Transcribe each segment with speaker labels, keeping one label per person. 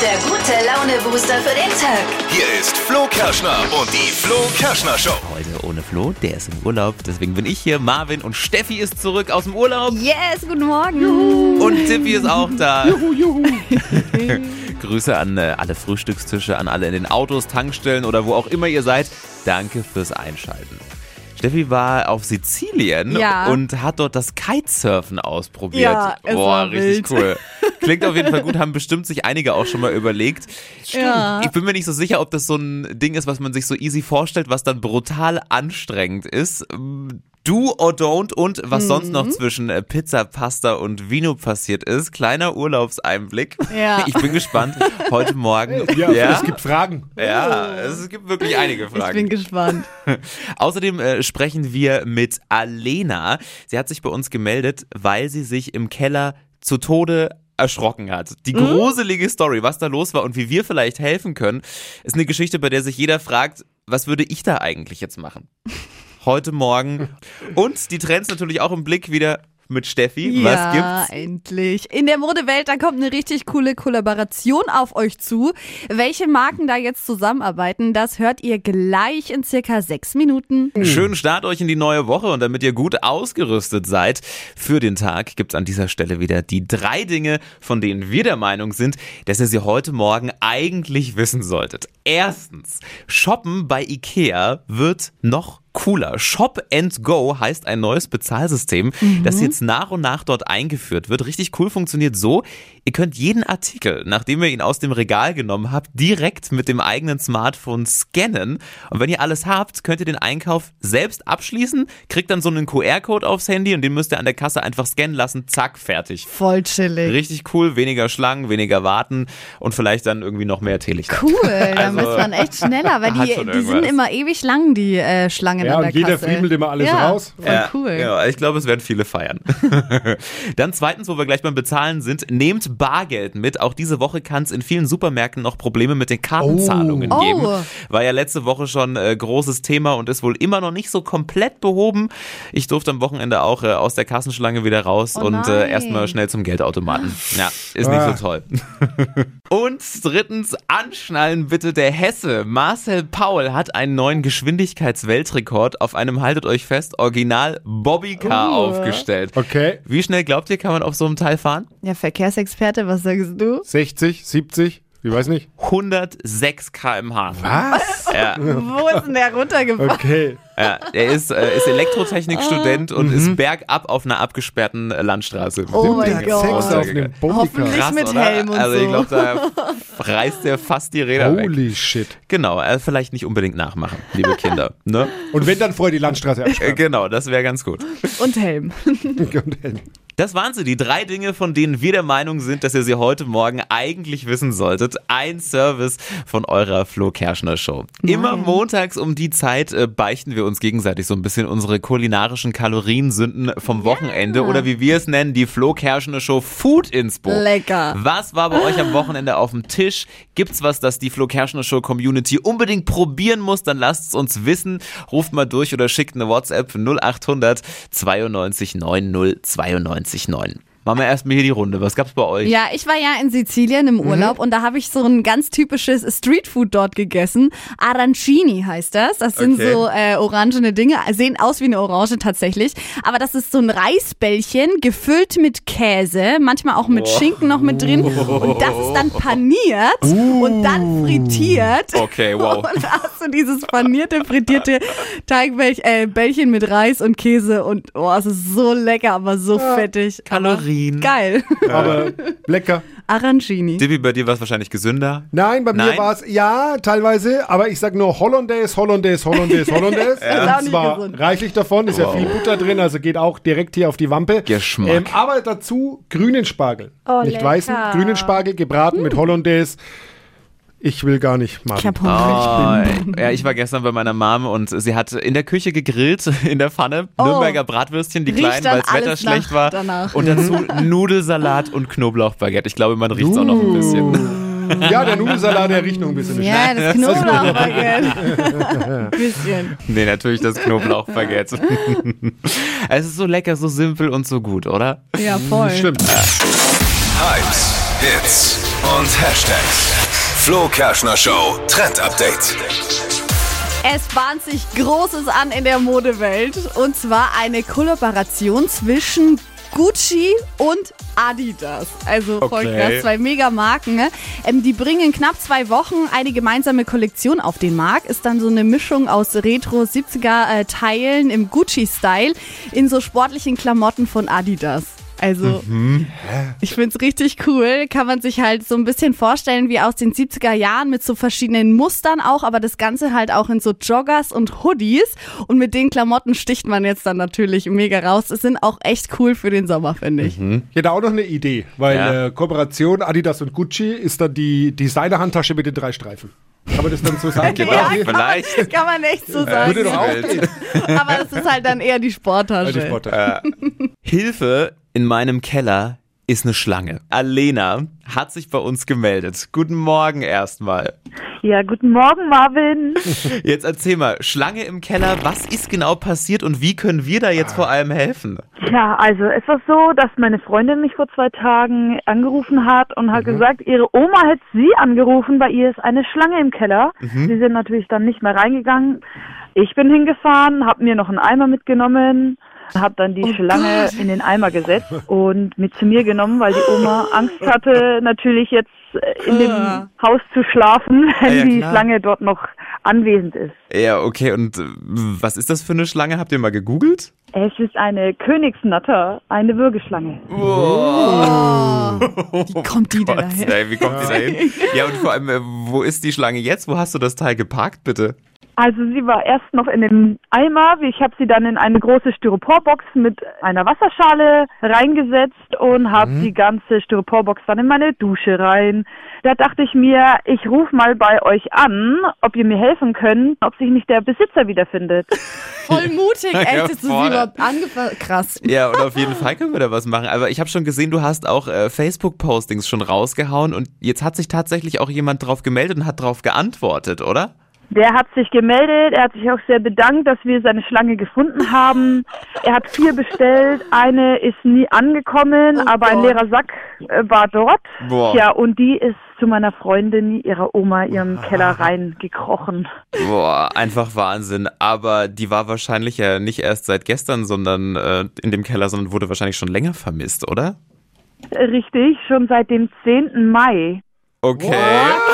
Speaker 1: der gute Laune-Booster für den Tag.
Speaker 2: Hier ist Flo Kerschner und die Flo Kerschner Show.
Speaker 3: Heute ohne Flo, der ist im Urlaub. Deswegen bin ich hier. Marvin und Steffi ist zurück aus dem Urlaub.
Speaker 4: Yes, guten Morgen.
Speaker 3: Und Tippi ist auch da. Juhu, juhu. Grüße an äh, alle Frühstückstische, an alle in den Autos, Tankstellen oder wo auch immer ihr seid. Danke fürs Einschalten. Steffi war auf Sizilien
Speaker 4: Ja.
Speaker 3: und hat dort das Kitesurfen ausprobiert.
Speaker 4: Ja,
Speaker 3: Boah, richtig
Speaker 4: wild.
Speaker 3: cool. Klingt auf jeden Fall gut, haben bestimmt sich einige auch schon mal überlegt.
Speaker 4: Ja.
Speaker 3: Ich bin mir nicht so sicher, ob das so ein Ding ist, was man sich so easy vorstellt, was dann brutal anstrengend ist. Do or don't und was
Speaker 4: Mhm.
Speaker 3: sonst noch zwischen äh, Pizza, Pasta und Vino passiert ist. Kleiner Urlaubseinblick.
Speaker 4: Ja.
Speaker 3: Ich bin gespannt. Heute Morgen.
Speaker 5: Ja,
Speaker 3: ja,
Speaker 5: es gibt Fragen.
Speaker 3: ja, es gibt wirklich einige
Speaker 4: Ich
Speaker 3: Fragen.
Speaker 4: bin gespannt.
Speaker 3: Außerdem äh, sprechen wir mit Alena. Sie hat sich bei uns gemeldet, weil sie sich im Keller zu Tode erschrocken hat. Die gruselige Story, was da los war und wie wir vielleicht helfen können, ist eine Geschichte, bei der sich jeder fragt, was würde ich da eigentlich jetzt machen? Heute Morgen. Und die Trends natürlich auch im Blick wieder mit Steffi. Was
Speaker 4: ja,
Speaker 3: gibt's?
Speaker 4: endlich. In der Modewelt, da kommt eine richtig coole Kollaboration auf euch zu. Welche Marken da jetzt zusammenarbeiten, das hört ihr gleich in circa sechs Minuten.
Speaker 3: Schönen Start euch in die neue Woche und damit ihr gut ausgerüstet seid für den Tag, gibt's an dieser Stelle wieder die drei Dinge, von denen wir der Meinung sind, dass ihr sie heute Morgen eigentlich wissen solltet. Erstens, Shoppen bei Ikea wird noch cooler. Shop and Go heißt ein neues Bezahlsystem, das jetzt nach und nach dort eingeführt wird. Richtig cool funktioniert so, ihr könnt jeden Artikel, nachdem ihr ihn aus dem Regal genommen habt, direkt mit dem eigenen Smartphone scannen. Und wenn ihr alles habt, könnt ihr den Einkauf selbst abschließen, kriegt dann so einen QR-Code aufs Handy und den müsst ihr an der Kasse einfach scannen lassen, zack, fertig.
Speaker 4: Voll chillig.
Speaker 3: Richtig cool, weniger Schlangen, weniger warten und vielleicht dann irgendwie noch mehr Teelichter.
Speaker 4: Cool, da
Speaker 3: Also,
Speaker 4: ist man echt schneller, weil die, die sind immer ewig lang, die äh, Schlangen
Speaker 5: Ja,
Speaker 4: an der
Speaker 5: und jeder
Speaker 4: Kasse.
Speaker 5: friemelt immer alles
Speaker 4: ja,
Speaker 5: raus.
Speaker 4: Voll
Speaker 3: Ja,
Speaker 4: cool.
Speaker 3: Ja, ich glaube, es werden viele feiern. Dann zweitens, wo wir gleich beim Bezahlen sind, nehmt Bargeld mit. Auch diese Woche kann es in vielen Supermärkten noch Probleme mit den Kartenzahlungen
Speaker 4: Oh.
Speaker 3: geben.
Speaker 4: Oh.
Speaker 3: War ja letzte Woche schon äh, großes Thema und ist wohl immer noch nicht so komplett behoben. Ich durfte am Wochenende auch äh, aus der Kassenschlange wieder raus
Speaker 4: Oh
Speaker 3: und äh, erstmal schnell zum Geldautomaten. Ja, ist nicht
Speaker 5: Ah.
Speaker 3: so toll. Und drittens, anschnallen bitte der Hesse. Marcel Paul hat einen neuen Geschwindigkeitsweltrekord auf einem, haltet euch fest, Original Bobbycar
Speaker 4: Oh.
Speaker 3: aufgestellt.
Speaker 5: Okay.
Speaker 3: Wie schnell glaubt ihr, kann man auf so einem Teil fahren?
Speaker 4: Ja, Verkehrsexperte, was sagst du?
Speaker 5: 60, 70, ich weiß nicht.
Speaker 3: 106 km/h.
Speaker 5: Was?
Speaker 3: Ja,
Speaker 4: Wo ist denn der runtergefahren?
Speaker 5: Okay.
Speaker 3: Ja, er ist, äh, ist Elektrotechnikstudent und ist bergab auf einer abgesperrten äh, Landstraße.
Speaker 4: Oh mein Gott.
Speaker 5: Sex auf einem.
Speaker 4: Hoffentlich.
Speaker 3: Krass,
Speaker 4: mit
Speaker 3: oder?
Speaker 4: Helm und
Speaker 3: Also ich glaube, da reißt er fast die Räder weg.
Speaker 5: Holy shit.
Speaker 3: Genau, äh, vielleicht nicht unbedingt nachmachen, liebe Kinder. Ne?
Speaker 5: Und wenn dann vorher die Landstraße
Speaker 3: Äh,
Speaker 5: absperren.
Speaker 3: genau, das wäre ganz gut.
Speaker 4: Und Helm.
Speaker 3: Das waren sie, die drei Dinge, von denen wir der Meinung sind, dass ihr sie heute Morgen eigentlich wissen solltet. Ein Service von eurer Flo Kerschner Show. Immer montags um die Zeit äh, beichten wir uns gegenseitig so ein bisschen unsere kulinarischen Kaloriensünden vom Wochenende oder wie wir es nennen, die Flo Kerschner Show Food Inspo.
Speaker 4: Lecker.
Speaker 3: Was war bei euch am Wochenende auf dem Tisch? Gibt's was, das die Flo Kerschner Show Community unbedingt probieren muss? Dann lasst es uns wissen. Ruft mal durch oder schickt eine WhatsApp 0800 92 90 92 9. Machen wir erstmal hier die Runde. Was gab's bei euch?
Speaker 4: Ja, ich war ja in Sizilien im Urlaub und da habe ich so ein ganz typisches Streetfood dort gegessen. Arancini heißt das. Das sind
Speaker 3: Okay.
Speaker 4: so äh, orangene Dinge, sehen aus wie eine Orange tatsächlich. Aber das ist so ein Reisbällchen gefüllt mit Käse, manchmal auch mit Schinken noch mit drin. Und das ist dann paniert und dann frittiert.
Speaker 3: Okay, wow.
Speaker 4: Und hast du dieses panierte, frittierte Teigbällchen äh, Bällchen mit Reis und Käse und oh, es ist so lecker, aber so fettig.
Speaker 3: Kalorien.
Speaker 4: Geil.
Speaker 5: Aber lecker.
Speaker 4: Arancini.
Speaker 3: Dippy, bei dir war es wahrscheinlich gesünder.
Speaker 5: Nein, bei mir
Speaker 3: Nein?
Speaker 5: war es ja teilweise, aber ich sag nur Hollandaise, Hollandaise, Hollandaise, Hollandaise.
Speaker 4: Auch
Speaker 5: Und zwar reichlich davon, ist ja viel Butter drin, also geht auch direkt hier auf die Wampe. Ähm,
Speaker 3: Geschmack.
Speaker 5: aber dazu grünen Spargel.
Speaker 4: Oh,
Speaker 5: nicht
Speaker 4: lecker.
Speaker 5: weißen, grünen Spargel gebraten mit Hollandaise. Ich will gar nicht machen.
Speaker 4: Ich hab Hunger.
Speaker 3: Oh, ja, ich war gestern bei meiner Mom und sie hat in der Küche gegrillt, in der Pfanne, Nürnberger Bratwürstchen, die
Speaker 4: Oh.
Speaker 3: Kleinen, weil das Wetter schlecht war.
Speaker 4: danach.
Speaker 3: Und dazu Nudelsalat und Knoblauchbaguette. Ich glaube, man riecht es auch noch ein bisschen.
Speaker 5: Ja, der Nudelsalat, der riecht noch ein bisschen.
Speaker 4: Ja, das Knoblauchbaguette. Bisschen.
Speaker 3: Nee, natürlich das Knoblauchbaguette. es ist so lecker, so simpel und so gut, oder?
Speaker 4: Ja, voll.
Speaker 5: Stimmt.
Speaker 2: Hypes, Hits und Hashtags. Flo Kerschner Show Trend Update.
Speaker 4: Es bahnt sich Großes an in der Modewelt. Und zwar eine Kollaboration zwischen Gucci und Adidas. Also voll
Speaker 3: Okay.
Speaker 4: krass, zwei Mega-Marken. Ne? Ähm, die bringen in knapp zwei Wochen eine gemeinsame Kollektion auf den Markt. Ist dann so eine Mischung aus Retro-70er-Teilen im Gucci-Style in so sportlichen Klamotten von Adidas. Also, ich find's richtig cool. Kann man sich halt so ein bisschen vorstellen wie aus den 70er Jahren mit so verschiedenen Mustern auch, aber das Ganze halt auch in so Joggers und Hoodies. Und mit den Klamotten sticht man jetzt dann natürlich mega raus. Es sind auch echt cool für den Sommer, finde ich.
Speaker 5: Ich hätte auch noch eine Idee, weil
Speaker 3: Ja.
Speaker 5: äh, Kooperation Adidas und Gucci ist dann die Designer-Handtasche mit den drei Streifen. Kann man das dann so sagen?
Speaker 3: Genau,
Speaker 5: Quasi?
Speaker 3: vielleicht.
Speaker 4: Kann man echt so sagen.
Speaker 5: Würde doch auch gehen.
Speaker 4: Aber es ist halt dann eher die Sporttasche.
Speaker 5: Die Sporttasche.
Speaker 3: Hilfe, in meinem Keller ist eine Schlange. Alena hat sich bei uns gemeldet. Guten Morgen erstmal.
Speaker 6: Ja, guten Morgen, Marvin.
Speaker 3: Jetzt erzähl mal, Schlange im Keller, was ist genau passiert und wie können wir da jetzt vor allem helfen?
Speaker 6: Ja, also es war so, dass meine Freundin mich vor zwei Tagen angerufen hat und hat gesagt, ihre Oma hätte sie angerufen, bei ihr ist eine Schlange im Keller. Sie sind natürlich dann nicht mehr reingegangen. Ich bin hingefahren, habe mir noch einen Eimer mitgenommen, habe dann die Schlange in den Eimer gesetzt und mit zu mir genommen, weil die Oma Angst hatte, natürlich jetzt äh, in dem. Haus zu schlafen, wenn
Speaker 3: ja,
Speaker 6: die
Speaker 3: klar.
Speaker 6: Schlange dort noch anwesend ist.
Speaker 3: Ja, okay, und äh, was ist das für eine Schlange? Habt ihr mal gegoogelt?
Speaker 6: Es ist eine Königsnatter, eine Würgeschlange.
Speaker 4: Wie kommt die denn
Speaker 3: Gott,
Speaker 4: dahin?
Speaker 3: ey, wie kommt die da hin? Ja, und vor allem, äh, wo ist die Schlange jetzt? Wo hast du das Teil geparkt, bitte?
Speaker 6: Also sie war erst noch in dem Eimer. Ich habe sie dann in eine große Styroporbox mit einer Wasserschale reingesetzt und habe die ganze Styroporbox dann in meine Dusche rein. Da dachte ich mir, ich rufe mal bei euch an, ob ihr mir helfen könnt, ob sich nicht der Besitzer wiederfindet.
Speaker 4: Voll mutig, echt,
Speaker 3: Ja,
Speaker 4: dass du sie überhaupt angefasst. Krass.
Speaker 3: Ja, und auf jeden Fall können wir da was machen. Aber ich habe schon gesehen, du hast auch äh, Facebook-Postings schon rausgehauen und jetzt hat sich tatsächlich auch jemand drauf gemeldet und hat drauf geantwortet, oder?
Speaker 6: Der hat sich gemeldet, er hat sich auch sehr bedankt, dass wir seine Schlange gefunden haben. Er hat vier bestellt, eine ist nie angekommen, aber ein
Speaker 4: Gott.
Speaker 6: leerer Sack äh, war dort.
Speaker 3: Boah.
Speaker 6: Ja, und die ist zu meiner Freundin, ihrer Oma, ihrem Keller reingekrochen.
Speaker 3: Boah, einfach Wahnsinn. Aber die war wahrscheinlich ja nicht erst seit gestern, sondern äh, in dem Keller, sondern wurde wahrscheinlich schon länger vermisst, oder?
Speaker 6: Richtig, schon seit dem 10. Mai.
Speaker 3: Okay.
Speaker 4: Krass,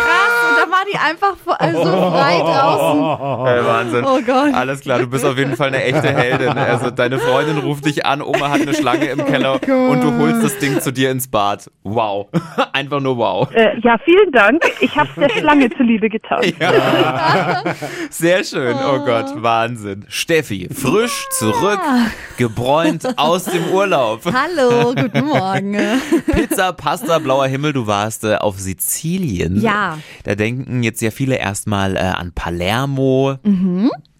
Speaker 4: die einfach äh, so frei draußen.
Speaker 3: Äh, Wahnsinn.
Speaker 4: Oh Gott.
Speaker 3: Alles klar, du bist auf jeden Fall eine echte Heldin. Also deine Freundin ruft dich an, Oma hat eine Schlange im Keller und du holst das Ding zu dir ins Bad. Wow. Einfach nur wow.
Speaker 6: Äh, ja, vielen Dank. Ich habe der Schlange zuliebe getan.
Speaker 3: Sehr schön. Oh Gott, Wahnsinn. Steffi, frisch zurück, gebräunt aus dem Urlaub.
Speaker 4: Hallo, guten Morgen.
Speaker 3: Pizza, Pasta, blauer Himmel, du warst äh, auf Sizilien.
Speaker 4: Ja.
Speaker 3: Da denken jetzt ja viele erstmal äh, an Palermo.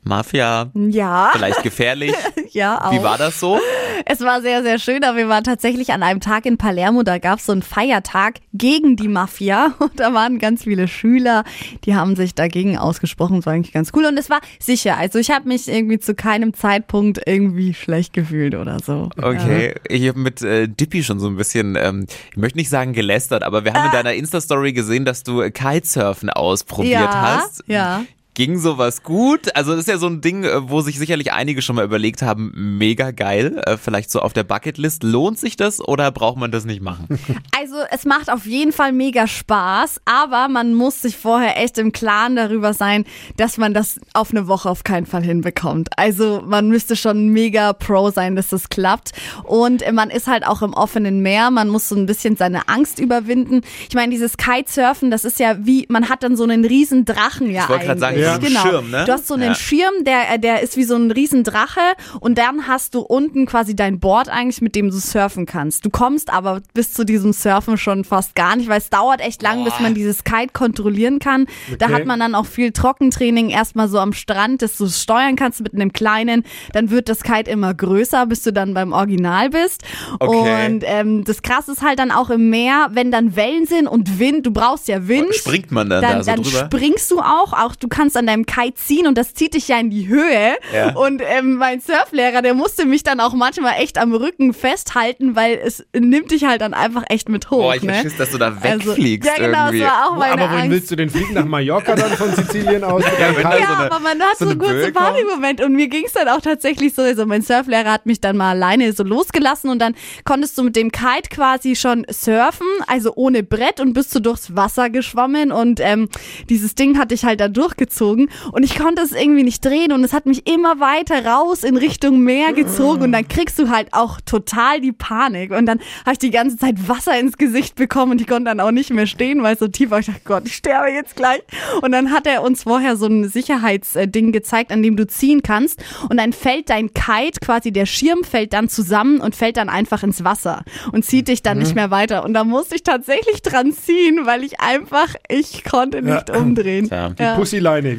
Speaker 3: Mafia,
Speaker 4: Ja,
Speaker 3: vielleicht gefährlich.
Speaker 4: ja auch.
Speaker 3: Wie war das so?
Speaker 4: Es war sehr, sehr schön, aber wir waren tatsächlich an einem Tag in Palermo, da gab es so einen Feiertag gegen die Mafia und da waren ganz viele Schüler, die haben sich dagegen ausgesprochen, das war eigentlich ganz cool und es war sicher, also ich habe mich irgendwie zu keinem Zeitpunkt irgendwie schlecht gefühlt oder so.
Speaker 3: Okay, ich habe mit äh, Dippy schon so ein bisschen, ähm, ich möchte nicht sagen gelästert, aber wir haben in deiner Insta-Story gesehen, dass du äh, Kitesurfen ausprobiert
Speaker 4: Ja,
Speaker 3: hast.
Speaker 4: ja.
Speaker 3: Ging sowas gut? Also das ist ja so ein Ding, äh, wo sich sicherlich einige schon mal überlegt haben, mega geil, äh, vielleicht so auf der Bucketlist. Lohnt sich das oder braucht man das nicht machen?
Speaker 4: Also es macht auf jeden Fall mega Spaß, aber man muss sich vorher echt im Klaren darüber sein, dass man das auf eine Woche auf keinen Fall hinbekommt. Also man müsste schon mega pro sein, dass das klappt. Und man ist halt auch im offenen Meer, man muss so ein bisschen seine Angst überwinden. Ich meine, dieses Kitesurfen, das ist ja wie, man hat dann so einen riesen Drachen ja
Speaker 3: Ich wollte gerade sagen, einen
Speaker 4: genau.
Speaker 3: Schirm, ne?
Speaker 4: Du hast so einen
Speaker 3: Ja.
Speaker 4: Schirm, der, der ist wie so ein riesen Drache und dann hast du unten quasi dein Board eigentlich, mit dem du surfen kannst. Du kommst aber bis zu diesem Surfen schon fast gar nicht, weil es dauert echt lang, bis man dieses Kite kontrollieren kann. Da
Speaker 5: Okay.
Speaker 4: hat man dann auch viel Trockentraining erstmal so am Strand, dass du es steuern kannst mit einem kleinen. Dann wird das Kite immer größer, bis du dann beim Original bist.
Speaker 3: Okay.
Speaker 4: Und ähm, das Krasse ist halt dann auch im Meer, wenn dann Wellen sind und Wind, du brauchst ja Wind.
Speaker 3: Springt man dann da
Speaker 4: dann,
Speaker 3: so
Speaker 4: dann
Speaker 3: drüber?
Speaker 4: springst du auch, auch du kannst musst an deinem Kite ziehen und das zieht dich ja in die Höhe.
Speaker 3: Ja.
Speaker 4: Und ähm, mein Surflehrer, der musste mich dann auch manchmal echt am Rücken festhalten, weil es nimmt dich halt dann einfach echt mit hoch.
Speaker 3: Boah, ich
Speaker 4: ne?
Speaker 3: Schiss, dass du da
Speaker 4: Also,
Speaker 3: wegfliegst
Speaker 4: ja, genau,
Speaker 3: irgendwie.
Speaker 4: das war auch meine
Speaker 5: Aber wohin
Speaker 4: Angst.
Speaker 5: willst du denn fliegen? Nach Mallorca dann von Sizilien aus?
Speaker 3: Ja,
Speaker 4: Ja,
Speaker 3: so eine-
Speaker 4: aber man hat
Speaker 3: so
Speaker 4: so,
Speaker 3: eine
Speaker 4: einen kurzen. Party-Moment und mir ging es dann auch tatsächlich so, also mein Surflehrer hat mich dann mal alleine so losgelassen und dann konntest du mit dem Kite quasi schon surfen, also ohne Brett und bist du durchs Wasser geschwommen und ähm, dieses Ding hatte ich halt da durchgezogen und ich konnte es irgendwie nicht drehen und es hat mich immer weiter raus in Richtung Meer gezogen und dann kriegst du halt auch total die Panik und dann habe ich die ganze Zeit Wasser ins Gesicht bekommen und ich konnte dann auch nicht mehr stehen, weil es so tief war. Ich dachte, Gott, ich sterbe jetzt gleich. Und dann hat er uns vorher so ein Sicherheitsding gezeigt, an dem du ziehen kannst und dann fällt dein Kite, quasi der Schirm fällt dann zusammen und fällt dann einfach ins Wasser und zieht dich dann nicht mehr weiter. Und da musste ich tatsächlich dran ziehen, weil ich einfach, ich konnte nicht umdrehen.
Speaker 3: Tja.
Speaker 5: Die
Speaker 4: Ja.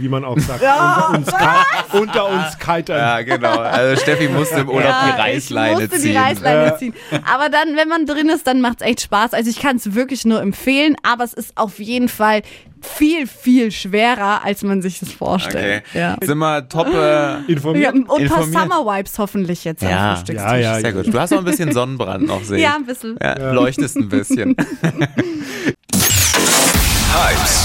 Speaker 5: Wie man auch sagt. Unter uns, Ki- unter uns Kitern.
Speaker 3: Ja, genau. Also Steffi musste im Urlaub die
Speaker 4: Ja,
Speaker 3: Reißleine
Speaker 4: ich musste
Speaker 3: ziehen.
Speaker 4: die Reißleine
Speaker 5: Ja.
Speaker 4: ziehen. Aber dann, wenn man drin ist, dann macht's echt Spaß. Also ich kann es wirklich nur empfehlen, aber es ist auf jeden Fall viel, viel schwerer, als man sich das
Speaker 3: Okay.
Speaker 4: vorstellt. Ja.
Speaker 3: Sind wir top äh,
Speaker 5: Informiert?
Speaker 4: Ja, und ein paar. Summer Vibes hoffentlich jetzt
Speaker 3: Ja.
Speaker 4: am Frühstückstisch.
Speaker 5: Ja, ja,
Speaker 3: Sehr gut. Du hast auch ein bisschen Sonnenbrand noch, sehe ich.
Speaker 4: Ja, ein bisschen.
Speaker 3: Ja, Leuchtest ein bisschen.
Speaker 2: Hypes,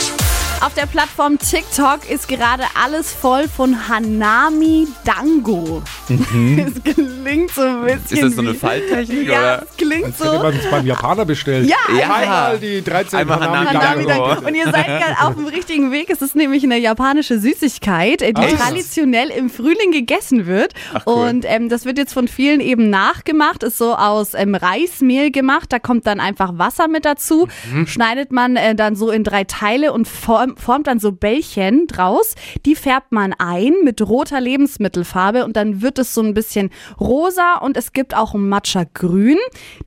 Speaker 4: Auf der Plattform TikTok ist gerade alles voll von Hanami Dango. Es klingt so ein bisschen
Speaker 3: Mhm. Ist das so eine Falttechnik?
Speaker 4: Ja,
Speaker 3: oder?
Speaker 4: es klingt
Speaker 5: Hätte
Speaker 4: so.
Speaker 5: man es beim Japaner bestellt.
Speaker 4: Ja,
Speaker 3: Ja.
Speaker 5: Einmal die 13
Speaker 3: Einmal Hanami
Speaker 4: Hanami
Speaker 3: Dango.
Speaker 4: Dango. Und ihr seid gerade auf dem richtigen Weg. Es ist nämlich eine japanische Süßigkeit, äh, die
Speaker 3: Echt?
Speaker 4: traditionell im Frühling gegessen wird.
Speaker 3: cool.
Speaker 4: Und ähm, das wird jetzt von vielen eben nachgemacht. Ist so aus ähm, Reismehl gemacht. Da kommt dann einfach Wasser mit dazu.
Speaker 3: Mhm.
Speaker 4: Schneidet man äh, dann so in drei Teile und form, formt dann so Bällchen draus. Die färbt man ein mit roter Lebensmittelfarbe und dann wird es so ein bisschen rosa und es gibt auch ein Matcha grün.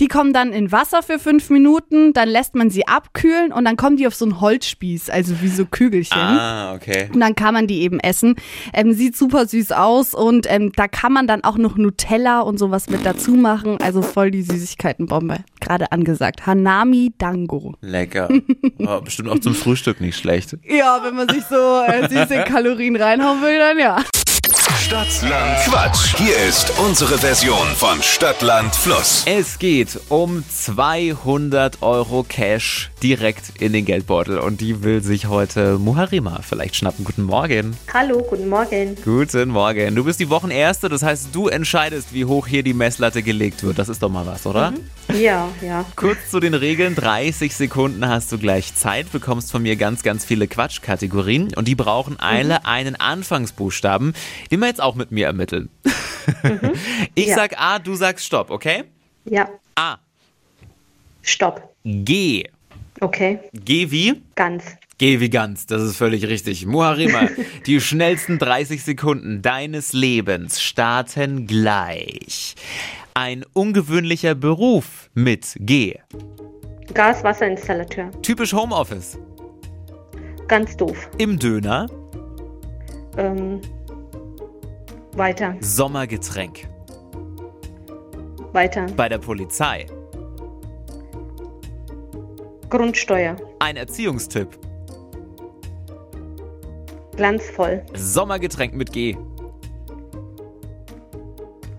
Speaker 4: Die kommen dann in Wasser für fünf Minuten, dann lässt man sie abkühlen und dann kommen die auf so einen Holzspieß, also wie so Kügelchen.
Speaker 3: Ah, okay.
Speaker 4: Und dann kann man die eben essen. Ähm, sieht super süß aus und ähm, da kann man dann auch noch Nutella und sowas mit dazu machen. Also voll die Süßigkeitenbombe. Gerade angesagt. Hanami Dango.
Speaker 3: Lecker. Oh, bestimmt auch zum Frühstück nicht schlecht.
Speaker 4: Ja, wenn man sich so äh, süße Kalorien reinhauen will, dann ja.
Speaker 2: Stadtland Quatsch. Hier ist unsere Version von Stadtland Fluss.
Speaker 3: Es geht um 200 Euro Cash direkt in den Geldbeutel und die will sich heute Muharima vielleicht schnappen. Guten Morgen.
Speaker 7: Hallo, guten Morgen.
Speaker 3: Guten Morgen. Du bist die Wochenerste, das heißt, du entscheidest, wie hoch hier die Messlatte gelegt wird. Das ist doch mal was, oder?
Speaker 7: Ja, ja.
Speaker 3: Kurz zu den Regeln. 30 Sekunden hast du gleich Zeit, bekommst von mir ganz, ganz viele Quatschkategorien und die brauchen alle einen Anfangsbuchstaben, den jetzt auch mit mir ermitteln. Ich
Speaker 7: Ja.
Speaker 3: sag A, du sagst Stopp, okay?
Speaker 7: Ja.
Speaker 3: A.
Speaker 7: Stopp.
Speaker 3: G.
Speaker 7: Okay.
Speaker 3: G wie?
Speaker 7: Ganz.
Speaker 3: G wie ganz, das ist völlig richtig. Muharima, die schnellsten 30 Sekunden deines Lebens starten gleich. Ein ungewöhnlicher Beruf mit G.
Speaker 7: Gaswasserinstallateur.
Speaker 3: Typisch Homeoffice.
Speaker 7: Ganz doof.
Speaker 3: Im Döner.
Speaker 7: Ähm, weiter.
Speaker 3: Sommergetränk.
Speaker 7: Weiter.
Speaker 3: Bei der Polizei.
Speaker 7: Grundsteuer.
Speaker 3: Ein Erziehungstipp.
Speaker 7: Glanzvoll.
Speaker 3: Sommergetränk mit G.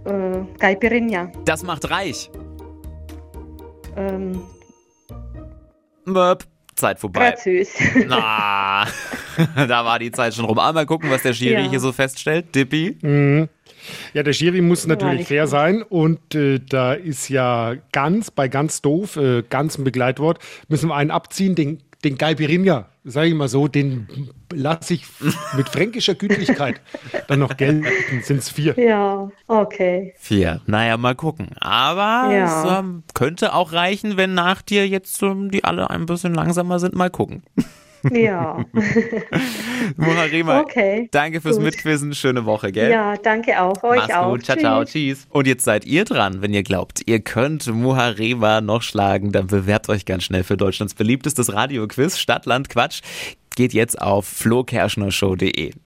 Speaker 7: Äh, Caipirinha.
Speaker 3: Das macht reich.
Speaker 7: Ähm,
Speaker 3: Möp. Zeit vorbei.
Speaker 7: grazös.
Speaker 3: Na, da war die Zeit schon rum. Einmal gucken, was der Schiri
Speaker 7: Ja.
Speaker 3: hier so feststellt. Dippi.
Speaker 5: Ja, der Schiri muss natürlich fair
Speaker 7: gut.
Speaker 5: sein und äh, da ist ja ganz, bei ganz doof, äh, ganz ein Begleitwort, müssen wir einen abziehen, den, den Caipirinha, sage ich mal so, den lasse ich mit fränkischer Gütlichkeit dann noch gelten, sind es vier.
Speaker 7: ja, okay.
Speaker 3: Vier. Naja, mal gucken. Aber
Speaker 7: Ja.
Speaker 3: es ähm, könnte auch reichen, wenn nach dir jetzt ähm, die alle ein bisschen langsamer sind. Mal gucken.
Speaker 7: Ja.
Speaker 3: Muharima,
Speaker 7: Okay,
Speaker 3: danke fürs
Speaker 7: gut.
Speaker 3: Mitquizzen. Schöne Woche, gell?
Speaker 7: ja, danke auch. Euch
Speaker 3: Mach's
Speaker 7: auch.
Speaker 3: gut. Ciao, ciao. Tschüss. Und jetzt seid ihr dran. Wenn ihr glaubt, ihr könnt Muharema noch schlagen, dann bewerbt euch ganz schnell für Deutschlands beliebtestes Radioquiz Stadtland Quatsch. Geht jetzt auf flokerschnershow.de.